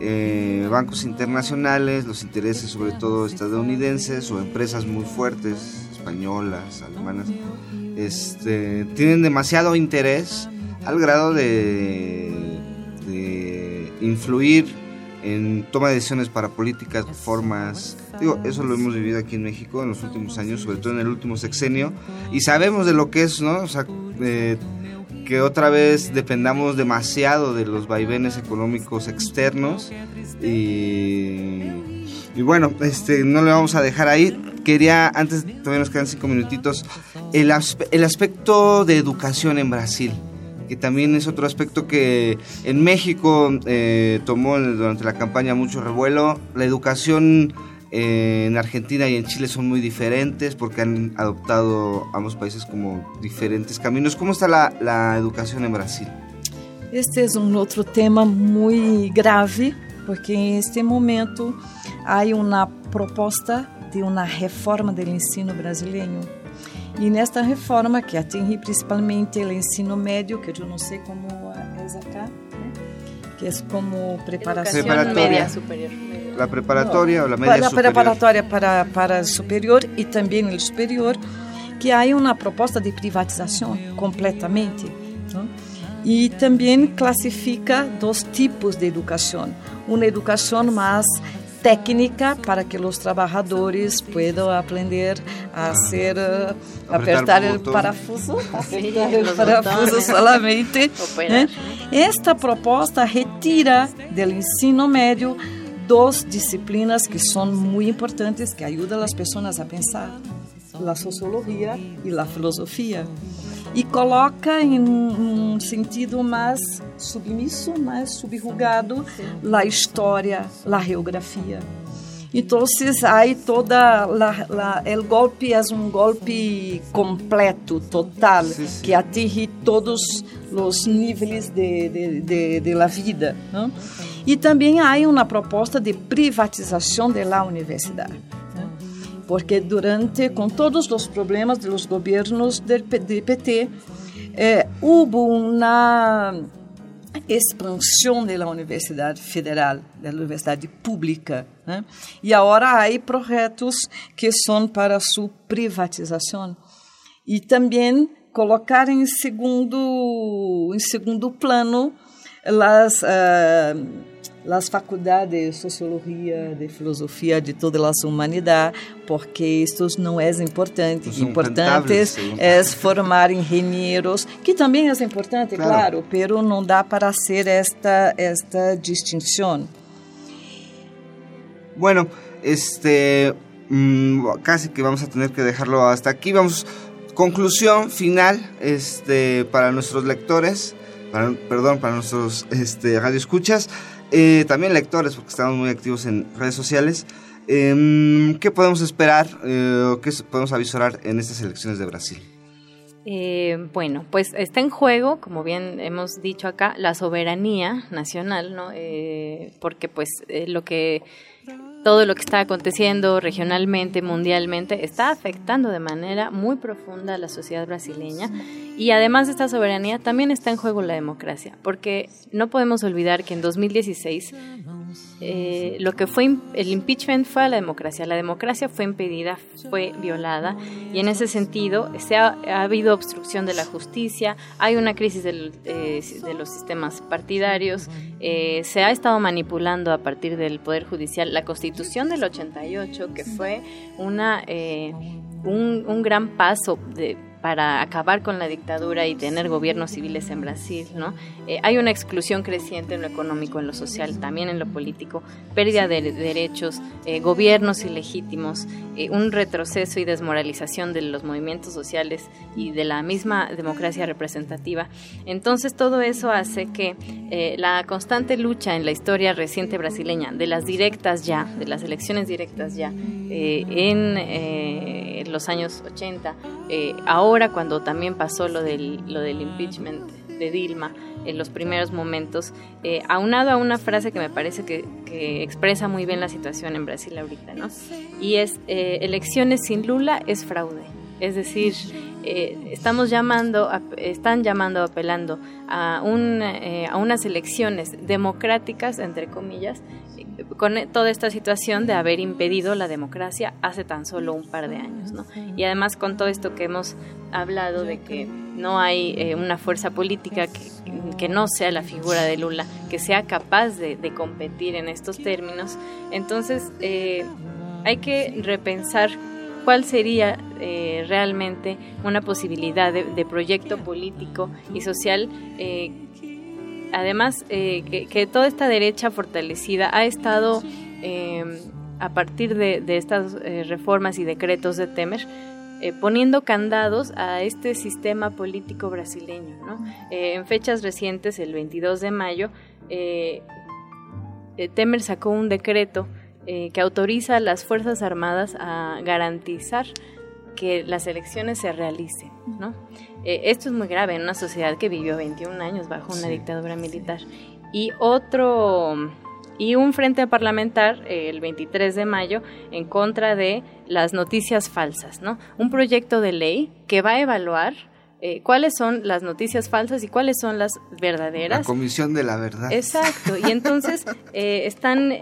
eh, bancos internacionales, los intereses sobre todo estadounidenses o empresas muy fuertes, españolas, alemanas, este, tienen demasiado interés al grado de, de influir en toma de decisiones para políticas, reformas. Digo, eso lo hemos vivido aquí en México en los últimos años, sobre todo en el último sexenio, y sabemos de lo que es, ¿no? O sea, que otra vez dependamos demasiado de los vaivenes económicos externos y, y bueno, este, no le vamos a dejar ahí. Quería, antes, todavía nos quedan cinco minutitos, el, el aspecto de educación en Brasil que también es otro aspecto que en México eh, tomó durante la campaña mucho revuelo. La educación eh, en Argentina y en Chile son muy diferentes porque han adoptado ambos países como diferentes caminos. ¿Cómo está la, la educación en Brasil? Este es un otro tema muy grave porque en este momento hay una propuesta de una reforma del ensino brasileño e nesta reforma, que atinge principalmente o ensino médio, que eu não sei como é? Que é como preparação média superior. A preparatória ou a média superior? A preparatória para, para superior e também o superior, que há uma proposta de privatização completamente. Não? E também classifica dois tipos de educação. Uma educação mais técnica para que os trabalhadores puedan aprender a hacer, uh, apertar o parafuso, apertar o parafuso solamente. né? Esta proposta retira do ensino médio duas disciplinas que são muito importantes, que ajudam as pessoas a pensar, a sociologia e a filosofia e coloca em um sentido mais submisso, mais subjugado, a história, a geografia. Então, aí toda la, el golpe é um golpe completo, total, sí, sí. que atinge todos os níveis de, de, de, de la vida. Não? E também há uma proposta de privatização da universidade porque durante, com todos os problemas dos governos do PT, eh, houve uma expansão da Universidade Federal, da Universidade Pública. Né? E agora há projetos que são para sua privatização. E também colocar em segundo, em segundo plano as. Uh, as faculdades de sociologia, de filosofia, de todas as humanidades, porque isto não é importante. O importante é formar engenheiros, que também é importante, claro, claro pero não dá para ser esta esta distinção. Bueno, este mmm, casi que vamos a tener que dejarlo hasta aquí. Vamos conclusión final este para nuestros lectores, para, perdón, para nuestros este radioescuchas. Eh, también lectores, porque estamos muy activos en redes sociales. Em, ¿Qué podemos esperar eh, o qué podemos avisorar en estas elecciones de Brasil? Eh, bueno, pues está en juego, como bien hemos dicho acá, la soberanía nacional, ¿no? porque pues lo que todo lo que está aconteciendo regionalmente, mundialmente, está afectando de manera muy profunda a la sociedad brasileña. Y además de esta soberanía, también está en juego la democracia, porque no podemos olvidar que en 2016 eh, lo que fue el impeachment fue a la democracia. La democracia fue impedida, fue violada. Y en ese sentido se ha, habido obstrucción de la justicia, hay una crisis del, eh, de los sistemas partidarios, eh, se ha estado manipulando a partir del Poder Judicial la Constitución del 88, que fue una, un, un gran paso de para acabar con la dictadura y tener gobiernos civiles en Brasil, ¿no? Eh, hay una exclusión creciente en lo económico, en lo social, también en lo político, pérdida de derechos, eh, gobiernos ilegítimos, eh, un retroceso y desmoralización de los movimientos sociales y de la misma democracia representativa. Entonces todo eso hace que la constante lucha en la historia reciente brasileña, de las directas ya, de las elecciones directas ya, en los años 80, ahora ahora cuando también pasó lo del, lo del impeachment Dilma en los primeros momentos, eh, aunado a una frase que me parece que, expresa muy bien la situación en Brasil ahorita, ¿no? Y es, eh, elecciones sin Lula es fraude. Es decir, eh, estamos llamando, están llamando, apelando a, un, a unas elecciones democráticas, entre comillas, con toda esta situación de haber impedido la democracia hace tan solo un par de años, ¿no? Y además con todo esto que hemos hablado de que no hay eh, una fuerza política que, que, no sea la figura de Lula, que sea capaz de, competir en estos términos, entonces eh, hay que repensar cuál sería eh, realmente una posibilidad de, proyecto político y social además eh, que, toda esta derecha fortalecida ha estado em, a partir de, estas eh, reformas y decretos de Temer eh, poniendo candados a este sistema político brasileño. en fechas recientes, el 22 de mayo, Temer sacó un decreto que autoriza a las Fuerzas Armadas a garantizar que las elecciones se realicen. Eh, esto es muy grave en una sociedad que vivió 21 años bajo una dictadura militar. Y otro y un frente parlamentar eh, el 23 de mayo en contra de las noticias falsas, ¿no? Un proyecto de ley que va a evaluar eh, cuáles son las noticias falsas y cuáles son las verdaderas. La comisión de la verdad. Exacto. Y entonces están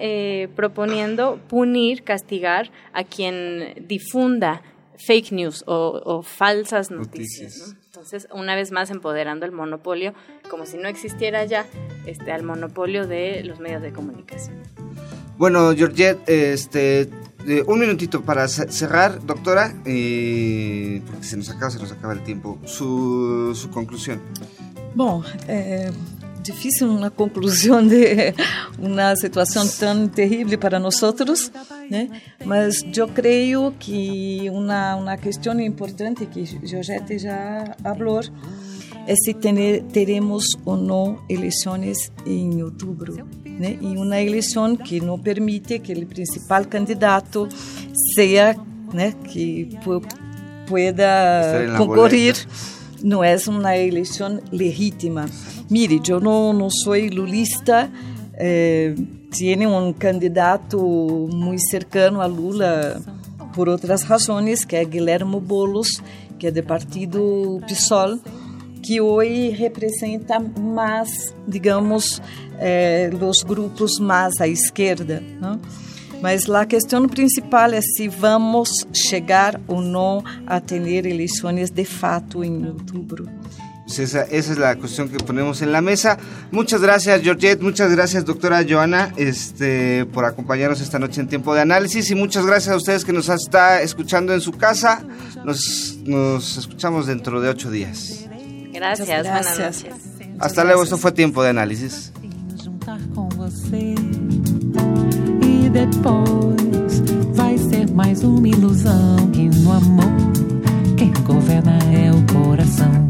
proponiendo punir, castigar a quien difunda fake news o, falsas noticias. Entonces, una vez más empoderando el monopolio, como si no existiera ya, este, al monopolio de los medios de comunicación. Bueno, Georgette, este, un minutito para cerrar, doctora, porque se nos acaba, se nos acaba el tiempo. Su, su conclusión. Bom, eh, difícil uma conclusão de uma situação tão terrível para nós, né? Mas eu creio que uma uma questão importante que Georgette já falou é se ter, teremos ou não eleições em outubro, né? E uma eleição que não permite que o principal candidato seja, né, que pueda concorrer. Não é uma eleição legítima. Mire, yo no, no soy lulista, eh, tiene un candidato muy cercano a Lula por outras razões, que é Guilherme Boulos, que é do partido PSOL, que hoje representa mais, digamos, eh, os grupos mais à esquerda. Não? Mas a questão principal é se vamos chegar ou não a ter eleições de fato em outubro. Pues esa, esa, es la cuestión que ponemos en la mesa. Muchas gracias, Georgette. Muchas gracias, doctora Joana, este, por acompañarnos esta noche en tiempo de análisis. Y muchas gracias a ustedes que nos está escuchando en su casa. Nos, nos escuchamos dentro de ocho días. Gracias, gracias. Hasta luego, esto fue tiempo de análisis. Depois vai ser mais uma ilusão que no amor quem governa é o coração.